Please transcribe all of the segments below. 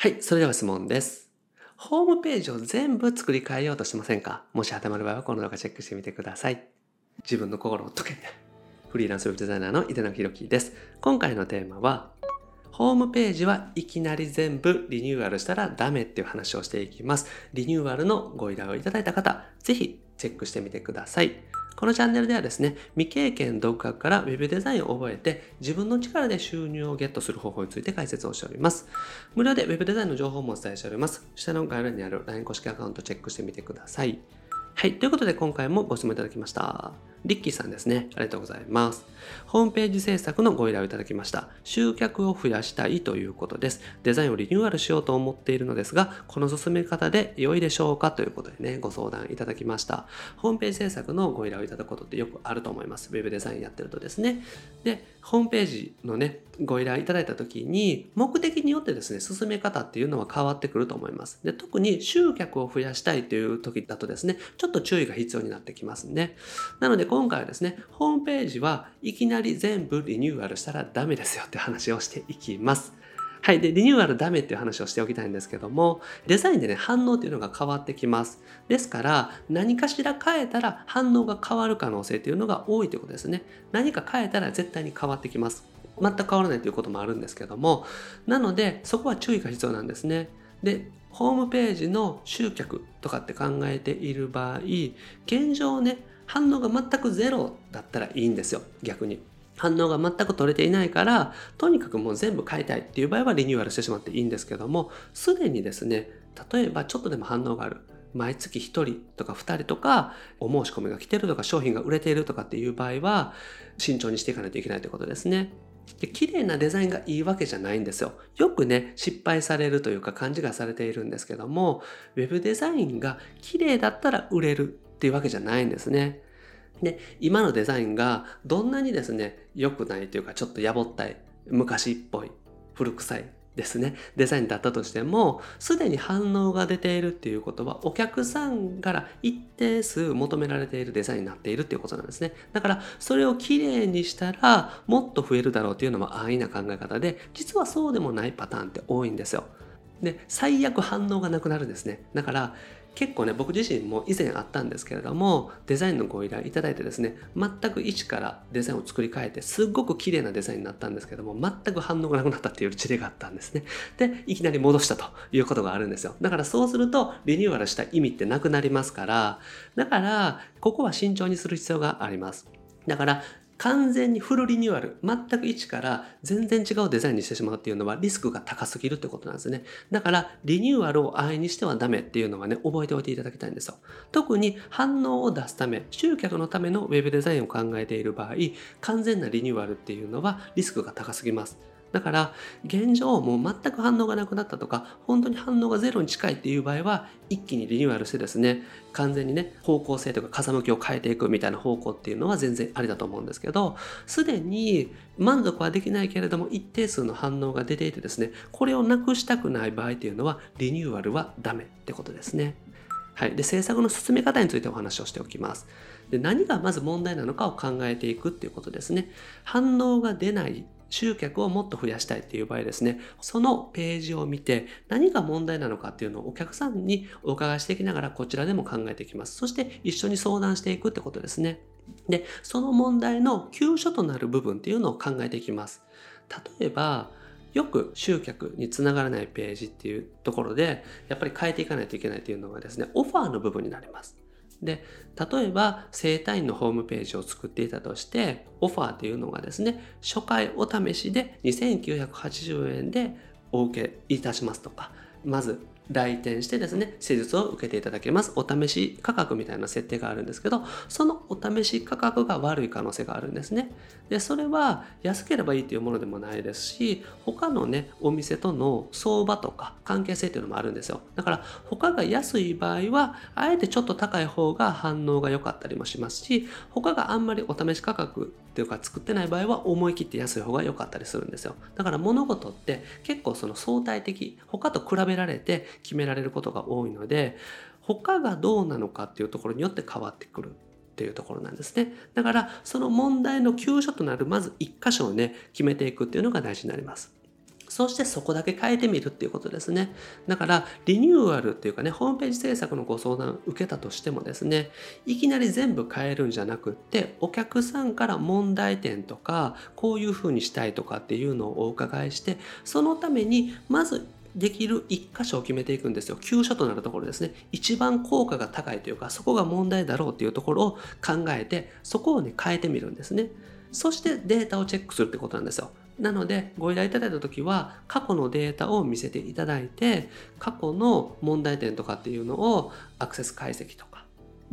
はい、それでは質問です。ホームページを全部作り変えようとしませんか？もし頭の場合はこの動画チェックしてみてください。自分の心を解けて。フリーランスウェブデザイナーの井手野博樹です。今回のテーマは、ホームページはいきなり全部リニューアルしたらダメっていう話をしていきます。リニューアルのご依頼をいただいた方、ぜひチェックしてみてください。このチャンネルではですね、未経験独学から Web デザインを覚えて自分の力で収入をゲットする方法について解説をしております。無料で Web デザインの情報もお伝えしております。下の概要欄にある LINE 公式アカウントチェックしてみてください。はい。ということで今回もご質問いただきました。リッキーさんですね。ありがとうございます。ホームページ制作のご依頼をいただきました。集客を増やしたいということです。デザインをリニューアルしようと思っているのですが、この進め方で良いでしょうかということでね、ご相談いただきました。ホームページ制作のご依頼をいただくことってよくあると思います。ウェブデザインやってるとですね。で、ホームページのね、ご依頼いただいた時に、目的によってですね、進め方っていうのは変わってくると思います。で、特に集客を増やしたいという時だとですね、ちょっと注意が必要になってきますね。なので今回はですね、ホームページはいきなり全部リニューアルしたらダメですよって話をしていきます。はい。で、リニューアルダメっていう話をしておきたいんですけども、デザインでね、反応っていうのが変わってきます。ですから、何かしら変えたら反応が変わる可能性っていうのが多いということですね。何か変えたら絶対に変わってきます。全く変わらないということもあるんですけども、なので、そこは注意が必要なんですね。で、ホームページの集客とかって考えている場合、現状ね、反応が全くゼロだったらいいんですよ、逆に。反応が全く取れていないから、とにかくもう全部変えたいっていう場合はリニューアルしてしまっていいんですけども、すでにですね、例えばちょっとでも反応がある。毎月1人とか2人とかお申し込みが来てるとか商品が売れているとかっていう場合は慎重にしていかないといけないということですね。で綺麗なデザインがいいわけじゃないんですよ。よくね、失敗されるというか勘違いされているんですけども、ウェブデザインが綺麗だったら売れるっていうわけじゃないんですね。で、今のデザインがどんなにですね、良くないというかちょっとやぼったい、昔っぽい、古臭いですね、デザインだったとしても、すでに反応が出ているっていうことは、お客さんから一定数求められているデザインになっているっていうことなんですね。だから、それをきれいにしたら、もっと増えるだろうっていうのも安易な考え方で、実はそうでもないパターンって多いんですよ。で、最悪反応がなくなるんですね。だから、結構ね僕自身も以前あったんですけれどもデザインのご依頼いただいてですね全く一からデザインを作り変えてすっごく綺麗なデザインになったんですけども全く反応がなくなったっていう事例があったんですね。でいきなり戻したということがあるんですよ。だからそうするとリニューアルした意味ってなくなりますからだからここは慎重にする必要があります。だから完全にフルリニューアル、全く一から全然違うデザインにしてしまうっていうのはリスクが高すぎるってことなんですね。だからリニューアルを安易にしてはダメっていうのはね、覚えておいていただきたいんですよ。特に反応を出すため、集客のためのウェブデザインを考えている場合、完全なリニューアルっていうのはリスクが高すぎます。だから現状もう全く反応がなくなったとか本当に反応がゼロに近いっていう場合は一気にリニューアルしてですね完全にね方向性とか風向きを変えていくみたいな方向っていうのは全然ありだと思うんですけどすでに満足はできないけれども一定数の反応が出ていてですねこれをなくしたくない場合っていうのはリニューアルはダメってことですね。はい、で制作の進め方についてお話をしておきます。で何がまず問題なのかを考えていくっていうことですね。反応が出ない集客をもっと増やしたいっていう場合ですね、そのページを見て何が問題なのかっていうのをお客さんにお伺いしていきながらこちらでも考えていきます。そして一緒に相談していくってことですね。で、その問題の急所となる部分っていうのを考えていきます。例えば、よく集客につながらないページっていうところでやっぱり変えていかないといけないっていうのがですね、オファーの部分になります。で例えば整体院のホームページを作っていたとしてオファーというのがですね初回お試しで2980円でお受けいたしますとかまず来店してですね施術を受けていただけます。お試し価格みたいな設定があるんですけどそのお試し価格が悪い可能性があるんですね。でそれは安ければいいというものでもないですし他のねお店との相場とか関係性っていうのもあるんですよ。だから他が安い場合はあえてちょっと高い方が反応が良かったりもしますし他があんまりお試し価格ていうか作ってない場合は思い切って安い方が良かったりするんですよ。だから物事って結構その相対的他と比べられて決められることが多いので他がどうなのかっていうところによって変わってくるっていうところなんですね。だからその問題の急所となるまず1箇所をね決めていくっていうのが大事になります。そしてそこだけ変えてみるっていうことですね。だからリニューアルっていうかね、ホームページ制作のご相談受けたとしてもですね、いきなり全部変えるんじゃなくって、お客さんから問題点とか、こういうふうにしたいとかっていうのをお伺いして、そのためにまずできる1箇所を決めていくんですよ。急所となるところですね。一番効果が高いというか、そこが問題だろうというところを考えて、そこをね、変えてみるんですね。そしてデータをチェックするってことなんですよ。なので、ご依頼いただいたときは、過去のデータを見せていただいて、過去の問題点とかっていうのをアクセス解析と、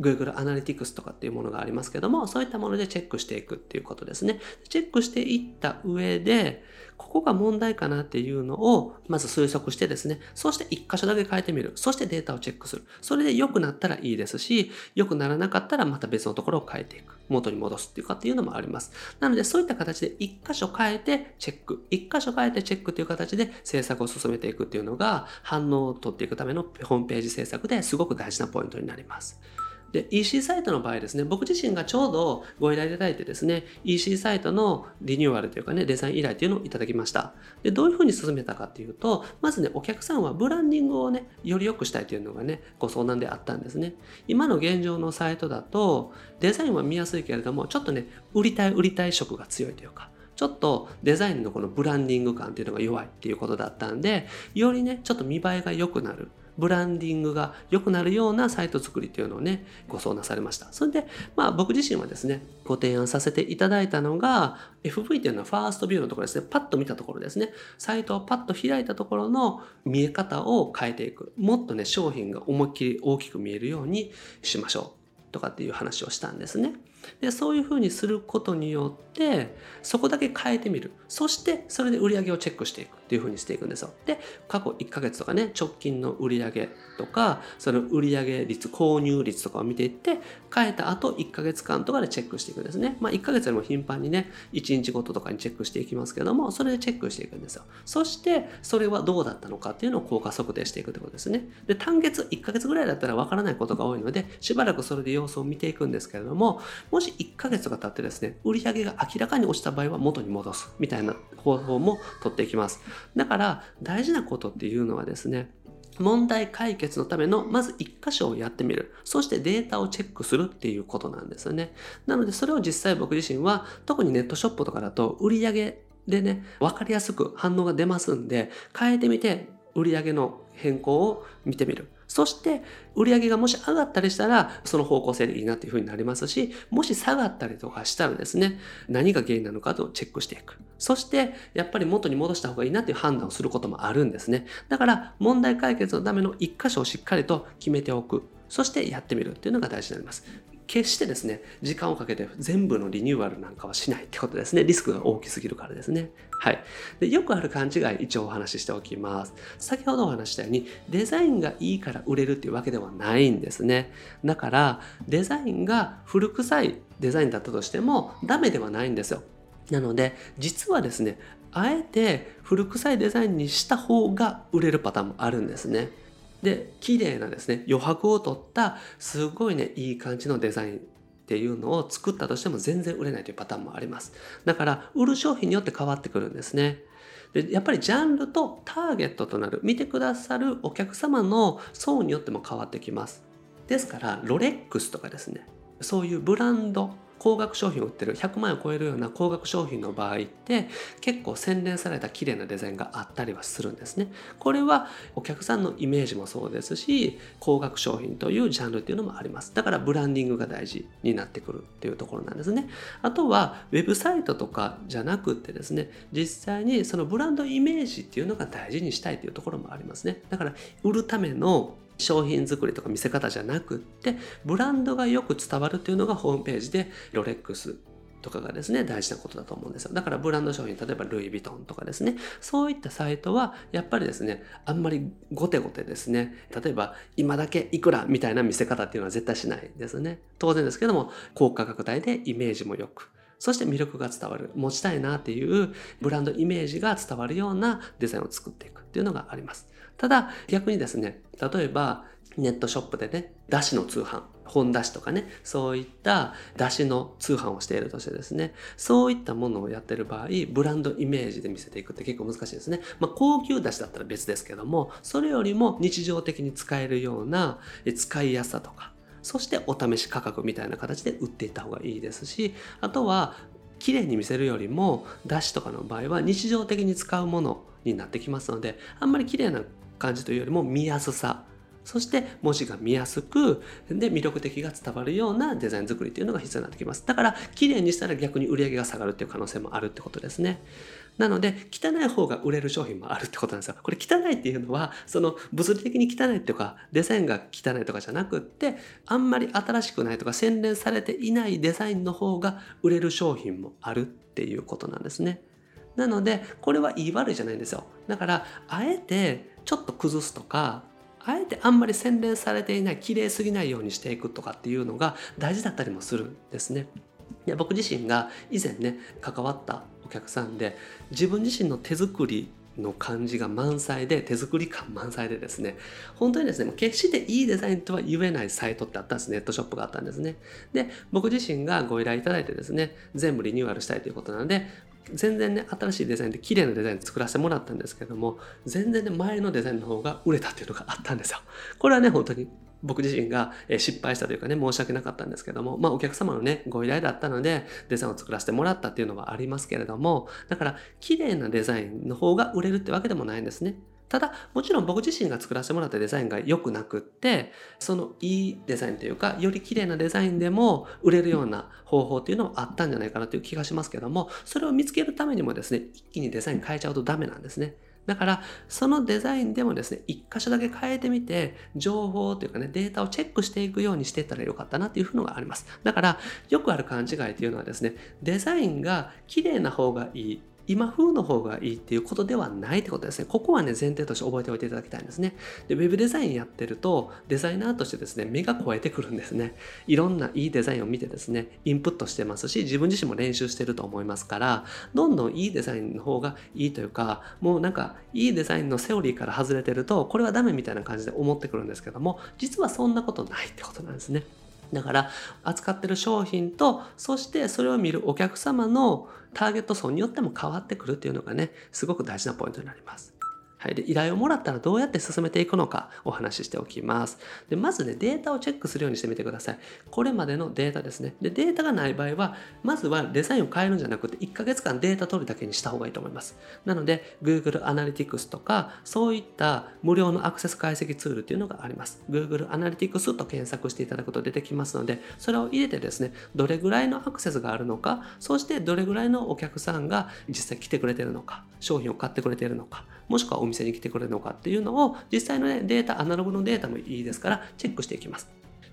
Google Analytics とかっていうものがありますけども、そういったものでチェックしていくっていうことですね。チェックしていった上で、ここが問題かなっていうのを、まず推測してですね、そして一箇所だけ変えてみる。そしてデータをチェックする。それで良くなったらいいですし、良くならなかったらまた別のところを変えていく。元に戻すっていうかっていうのもあります。なので、そういった形で一箇所変えてチェック。一箇所変えてチェックっていう形で制作を進めていくっていうのが、反応を取っていくためのホームページ制作ですごく大事なポイントになります。で、EC サイトの場合ですね、僕自身がちょうどご依頼いただいてですね、EC サイトのリニューアルというかね、デザイン依頼というのをいただきました。で、どういうふうに進めたかっていうと、まずね、お客さんはブランディングをね、より良くしたいというのがね、ご相談であったんですね。今の現状のサイトだと、デザインは見やすいけれども、ちょっとね、売りたい売りたい色が強いというか、ちょっとデザインのこのブランディング感っていうのが弱いっていうことだったんで、よりね、ちょっと見栄えが良くなる。ブランディングが良くなるようなサイト作りっていうのをね、ご相談されました。それで、まあ僕自身はですね、ご提案させていただいたのが、FV っていうのはファーストビューのところですね、パッと見たところですね、サイトをパッと開いたところの見え方を変えていく。もっとね、商品が思いっきり大きく見えるようにしましょう。とかっていう話をしたんですね。でそういうふうにすることによってそこだけ変えてみるそしてそれで売り上げをチェックしていくっていうふうにしていくんですよ。で過去1ヶ月とかね直近の売上とかその売上率購入率とかを見ていって変えた後1ヶ月間とかでチェックしていくんですね。まあ1ヶ月よりも頻繁にね1日ごととかにチェックしていきますけどもそれでチェックしていくんですよ。そしてそれはどうだったのかっていうのを効果測定していくってことですね。で単月1ヶ月ぐらいだったらわからないことが多いのでしばらくそれで様子を見ていくんですけれどももし1ヶ月が経ってですね、売上が明らかに落ちた場合は元に戻すみたいな方法も取っていきます。だから大事なことっていうのはですね、問題解決のためのまず1箇所をやってみる。そしてデータをチェックするっていうことなんですよね。なのでそれを実際僕自身は特にネットショップとかだと売り上げでね、わかりやすく反応が出ますんで、変えてみて売り上げの変更を見てみる。そして売上がもし上がったりしたらその方向性でいいなっていうふうになりますしもし下がったりとかしたらですね何が原因なのかとチェックしていく。そしてやっぱり元に戻した方がいいなっていう判断をすることもあるんですね。だから問題解決のための一箇所をしっかりと決めておく。そしてやってみるっていうのが大事になります。決してですね、時間をかけて全部のリニューアルなんかはしないってことですね。リスクが大きすぎるからですね。はい。でよくある勘違い、一応お話ししておきます。先ほどお話したように、デザインがいいから売れるっていうわけではないんですね。だから、デザインが古臭いデザインだったとしても、ダメではないんですよ。なので、実はですね、あえて古臭いデザインにした方が売れるパターンもあるんですね。で綺麗なですね余白を取ったすごいねいい感じのデザインっていうのを作ったとしても全然売れないというパターンもあります。だから売る商品によって変わってくるんですね。でやっぱりジャンルとターゲットとなる見てくださるお客様の層によっても変わってきます。ですからロレックスとかですねそういうブランド高額商品を売ってる100万円を超えるような高額商品の場合って結構洗練された綺麗なデザインがあったりはするんですね。これはお客さんのイメージもそうですし高額商品というジャンルっていうのもあります。だからブランディングが大事になってくるっていうところなんですね。あとはウェブサイトとかじゃなくってですね実際にそのブランドイメージっていうのが大事にしたいというところもありますね。だから売るための商品作りとか見せ方じゃなくってブランドがよく伝わるというのがホームページでロレックスとかがですね、大事なことだと思うんですよ。だからブランド商品、例えばルイ・ヴィトンとかですね、そういったサイトは、やっぱりですね、あんまりゴテゴテですね、例えば今だけいくらみたいな見せ方っていうのは絶対しないですね。当然ですけども、高価格帯でイメージもよく、そして魅力が伝わる、持ちたいなっていうブランドイメージが伝わるようなデザインを作っていくっていうのがあります。ただ逆にですね、例えばネットショップでね、だしの通販、本だしとかね、そういっただしの通販をしているとしてですね、そういったものをやってる場合、ブランドイメージで見せていくって結構難しいですね。まあ、高級だしだったら別ですけども、それよりも日常的に使えるような使いやすさとか、そしてお試し価格みたいな形で売っていった方がいいですし、あとは綺麗に見せるよりも、だしとかの場合は日常的に使うものになってきますので、あんまり綺麗な感じというよりも見やすさ、そして文字が見やすく、で、魅力的が伝わるようなデザイン作りっていうのが必要になってきます。だから、綺麗にしたら逆に売り上げが下がるっていう可能性もあるってことですね。なので、汚い方が売れる商品もあるってことなんですよ。これ汚いっていうのは、その物理的に汚いとか、デザインが汚いとかじゃなくって、あんまり新しくないとか洗練されていないデザインの方が売れる商品もあるっていうことなんですね。なので、これはいい悪いじゃないんですよ。だから、あえてちょっと崩すとか、あえてあんまり洗練されていない綺麗すぎないようにしていくとかっていうのが大事だったりもするんですね。いや僕自身が以前ね関わったお客さんで自分自身の手作りの感じが満載で手作り感満載でですね本当にですね決していいデザインとは言えないサイトってあったんですネットショップがあったんですねで僕自身がご依頼いただいてですね全部リニューアルしたいということなので全然ね新しいデザインで綺麗なデザイン作らせてもらったんですけども全然ね前のデザインの方が売れたっていうのがあったんですよ。これはね本当に僕自身が失敗したというかね申し訳なかったんですけどもまあお客様のねご依頼だったのでデザインを作らせてもらったっていうのはありますけれどもだから綺麗なデザインの方が売れるってわけでもないんですね。ただ、もちろん僕自身が作らせてもらったデザインが良くなくって、そのいいデザインというか、より綺麗なデザインでも売れるような方法っていうのもあったんじゃないかなという気がしますけども、それを見つけるためにもですね、一気にデザイン変えちゃうとダメなんですね。だから、そのデザインでもですね、一箇所だけ変えてみて、情報というかね、データをチェックしていくようにしていったらよかったなっていうのがあります。だから、よくある勘違いというのはですね、デザインが綺麗な方がいい。今風の方がいいっていうことではないってことですね。ここはね、前提として覚えておいていただきたいんですね。で、ウェブデザインやってると、デザイナーとしてですね、目が超えてくるんですね。いろんないいデザインを見てですね、インプットしてますし、自分自身も練習してると思いますから、どんどんいいデザインの方がいいというか、もうなんか、いいデザインのセオリーから外れてると、これはダメみたいな感じで思ってくるんですけども、実はそんなことないってことなんですね。だから扱ってる商品とそしてそれを見るお客様のターゲット層によっても変わってくるっていうのがねすごく大事なポイントになります。はい、で依頼をもらったらどうやって進めていくのかお話ししておきます。でまずね、データをチェックするようにしてみてください。これまでのデータですね。で、データがない場合は、まずはデザインを変えるんじゃなくて、1ヶ月間データ取るだけにした方がいいと思います。なので、Google Analytics とか、そういった無料のアクセス解析ツールっていうのがあります。Google Analytics と検索していただくと出てきますので、それを入れてですね、どれぐらいのアクセスがあるのか、そしてどれぐらいのお客さんが実際来てくれてるのか、商品を買ってくれてるのか、もしくはお店に来てくれるのかっていうのを実際の、ね、データアナログのデータもいいですからチェックしていきます。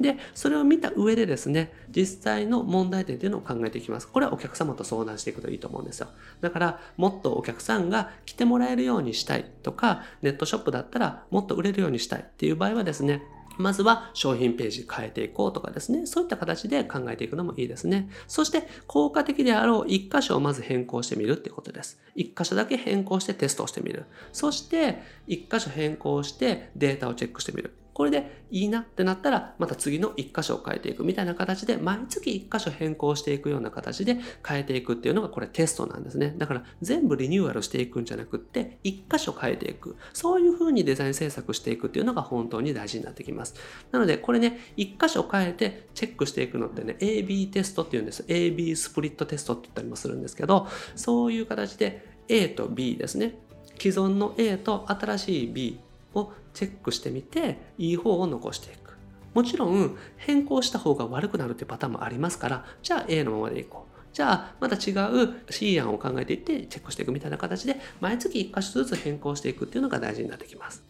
でそれを見た上でですね実際の問題点っていうのを考えていきます。これはお客様と相談していくといいと思うんですよ。だからもっとお客さんが来てもらえるようにしたいとかネットショップだったらもっと売れるようにしたいっていう場合はですねまずは商品ページ変えていこうとかですね、そういった形で考えていくのもいいですね。そして効果的であろう一箇所をまず変更してみるってことです。一箇所だけ変更してテストをしてみる。そして一箇所変更してデータをチェックしてみる。これでいいなってなったら、また次の1箇所を変えていくみたいな形で、毎月1箇所変更していくような形で変えていくっていうのがこれテストなんですね。だから全部リニューアルしていくんじゃなくって、1箇所変えていく。そういう風にデザイン制作していくっていうのが本当に大事になってきます。なので、これね、1箇所変えてチェックしていくのってね、AB テストっていうんです。AB スプリットテストって言ったりもするんですけど、そういう形で A と B ですね。既存の A と新しい B をチェックしてみていい方を残していく。もちろん変更した方が悪くなるっていうパターンもありますからじゃあ A のままでいこう。じゃあまた違う C 案を考えていってチェックしていくみたいな形で毎月1箇所ずつ変更していくっていうのが大事になってきます。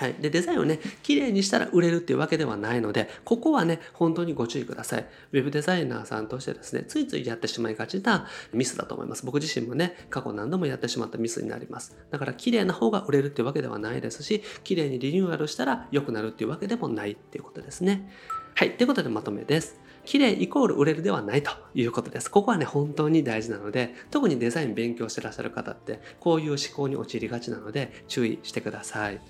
はい。で、デザインをね、綺麗にしたら売れるっていうわけではないので、ここはね、本当にご注意ください。ウェブデザイナーさんとしてですね、ついついやってしまいがちなミスだと思います。僕自身もね、過去何度もやってしまったミスになります。だから、綺麗な方が売れるっていうわけではないですし、綺麗にリニューアルしたら良くなるっていうわけでもないっていうことですね。はい。ということでまとめです。綺麗イコール売れるではないということです。ここはね、本当に大事なので、特にデザイン勉強してらっしゃる方って、こういう思考に陥りがちなので、注意してください。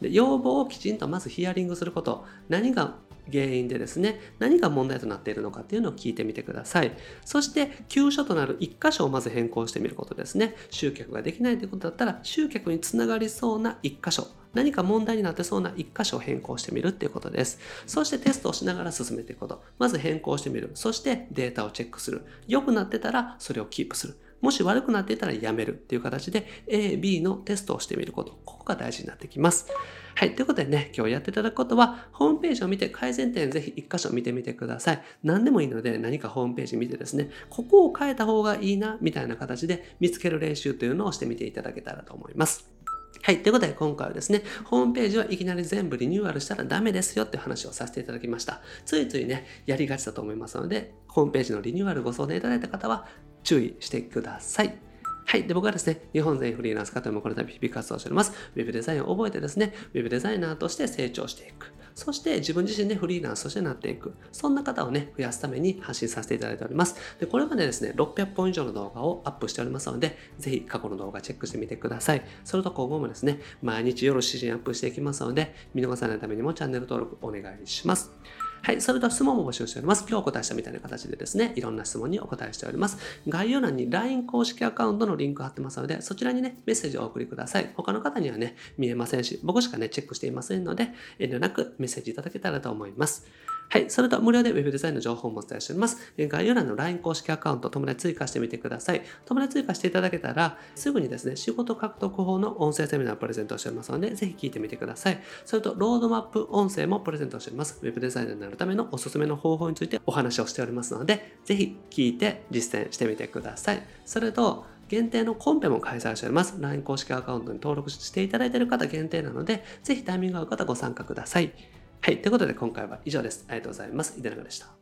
で要望をきちんとまずヒアリングすること何が原因でですね何が問題となっているのかっていうのを聞いてみてくださいそして急所となる1箇所をまず変更してみることですね集客ができないということだったら集客につながりそうな1箇所何か問題になってそうな1箇所を変更してみるっていうことです。そしてテストをしながら進めていくこと。まず変更してみる。そしてデータをチェックする。良くなってたらそれをキープする。もし悪くなっていたらやめるっていう形で A、B のテストをしてみること。ここが大事になってきます。はい。ということでね、今日やっていただくことは、ホームページを見て改善点ぜひ一箇所見てみてください。何でもいいので何かホームページ見てですね、ここを変えた方がいいな、みたいな形で見つける練習というのをしてみていただけたらと思います。はい。ということで、今回はですね、ホームページはいきなり全部リニューアルしたらダメですよって話をさせていただきました。ついついね、やりがちだと思いますので、ホームページのリニューアルご相談いただいた方は注意してください。はい。で、僕はですね、日本全フリーランス方もこの度日々活動しております。ウェブデザインを覚えてですね、ウェブデザイナーとして成長していく。そして自分自身でフリーランスとしてなっていく。そんな方をね、増やすために発信させていただいております。で、これまでですね、600本以上の動画をアップしておりますので、ぜひ過去の動画チェックしてみてください。それと今後もですね、毎日夜7時にアップしていきますので、見逃さないためにもチャンネル登録お願いします。はい、それでは質問も募集しております。今日お答えしたみたいな形でですね、いろんな質問にお答えしております。概要欄に LINE 公式アカウントのリンク貼ってますので、そちらにね、メッセージをお送りください。他の方にはね、見えませんし、僕しかね、チェックしていませんので、遠慮なくメッセージいただけたらと思います。はい。それと無料で Web デザインの情報もお伝えしております。概要欄の LINE 公式アカウント、友達追加してみてください。友達追加していただけたら、すぐにですね、仕事獲得法の音声セミナーをプレゼントしておりますので、ぜひ聞いてみてください。それと、ロードマップ音声もプレゼントしております。Web デザイナーになるためのおすすめの方法についてお話をしておりますので、ぜひ聞いて実践してみてください。それと、限定のコンペも開催しております。LINE 公式アカウントに登録していただいている方限定なので、ぜひタイミングが合う方ご参加ください。はい。ということで今回は以上です。ありがとうございます。井出永でした。